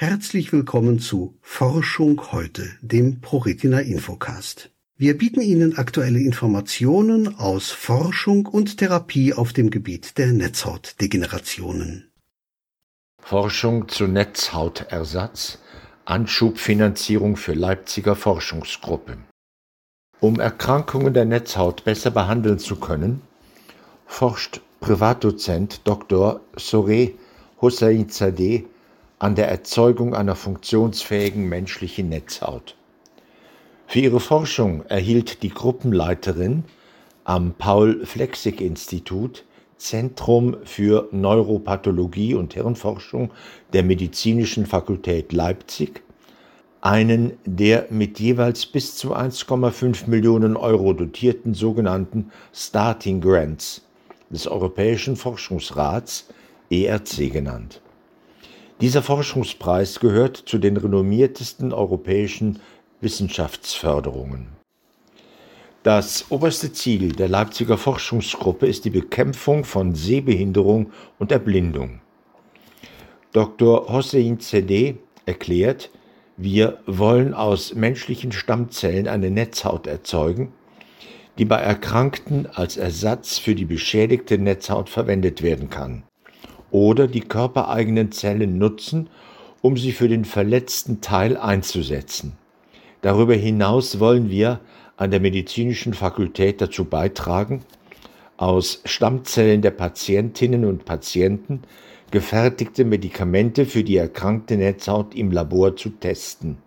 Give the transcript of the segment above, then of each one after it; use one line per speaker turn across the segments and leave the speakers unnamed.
Herzlich willkommen zu Forschung heute, dem ProRetina Infocast. Wir bieten Ihnen aktuelle Informationen aus Forschung und Therapie auf dem Gebiet der Netzhautdegenerationen.
Forschung zu Netzhautersatz, Anschubfinanzierung für Leipziger Forschungsgruppe. Um Erkrankungen der Netzhaut besser behandeln zu können, forscht Privatdozent Dr. Soreh Hossainzadeh an der Erzeugung einer funktionsfähigen menschlichen Netzhaut. Für ihre Forschung erhielt die Gruppenleiterin am Paul-Flechsig-Institut Zentrum für Neuropathologie und Hirnforschung der Medizinischen Fakultät Leipzig einen der mit jeweils bis zu 1,5 Millionen Euro dotierten sogenannten Starting Grants des Europäischen Forschungsrats ERC genannt. Dieser Forschungspreis gehört zu den renommiertesten europäischen Wissenschaftsförderungen. Das oberste Ziel der Leipziger Forschungsgruppe ist die Bekämpfung von Sehbehinderung und Erblindung. Dr. Hossein Zedeh erklärt, wir wollen aus menschlichen Stammzellen eine Netzhaut erzeugen, die bei Erkrankten als Ersatz für die beschädigte Netzhaut verwendet werden kann, oder die körpereigenen Zellen nutzen, um sie für den verletzten Teil einzusetzen. Darüber hinaus wollen wir an der medizinischen Fakultät dazu beitragen, aus Stammzellen der Patientinnen und Patienten gefertigte Medikamente für die erkrankte Netzhaut im Labor zu testen.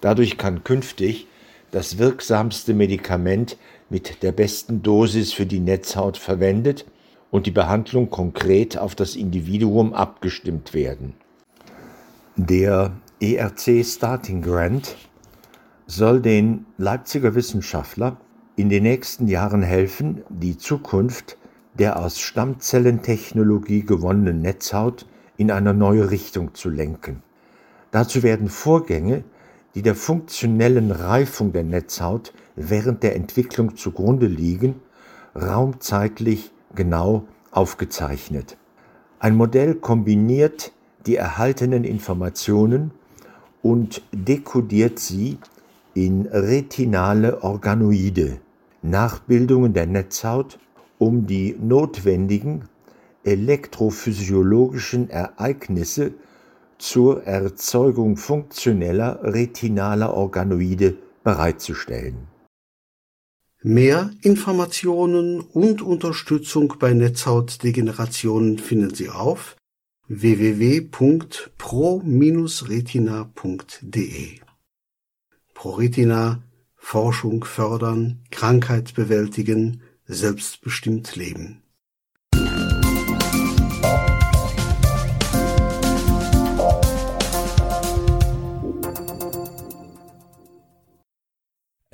Dadurch kann künftig das wirksamste Medikament mit der besten Dosis für die Netzhaut verwendet und die Behandlung konkret auf das Individuum abgestimmt werden. Der ERC Starting Grant soll den Leipziger Wissenschaftler in den nächsten Jahren helfen, die Zukunft der aus Stammzellentechnologie gewonnenen Netzhaut in eine neue Richtung zu lenken. Dazu werden Vorgänge, die der funktionellen Reifung der Netzhaut während der Entwicklung zugrunde liegen, raumzeitlich genau aufgezeichnet. Ein Modell kombiniert die erhaltenen Informationen und dekodiert sie in retinale Organoide, Nachbildungen der Netzhaut, um die notwendigen elektrophysiologischen Ereignisse zur Erzeugung funktioneller retinaler Organoide bereitzustellen.
Mehr Informationen und Unterstützung bei Netzhautdegenerationen finden Sie auf www.pro-retina.de. ProRetina Forschung fördern, Krankheit bewältigen, selbstbestimmt leben.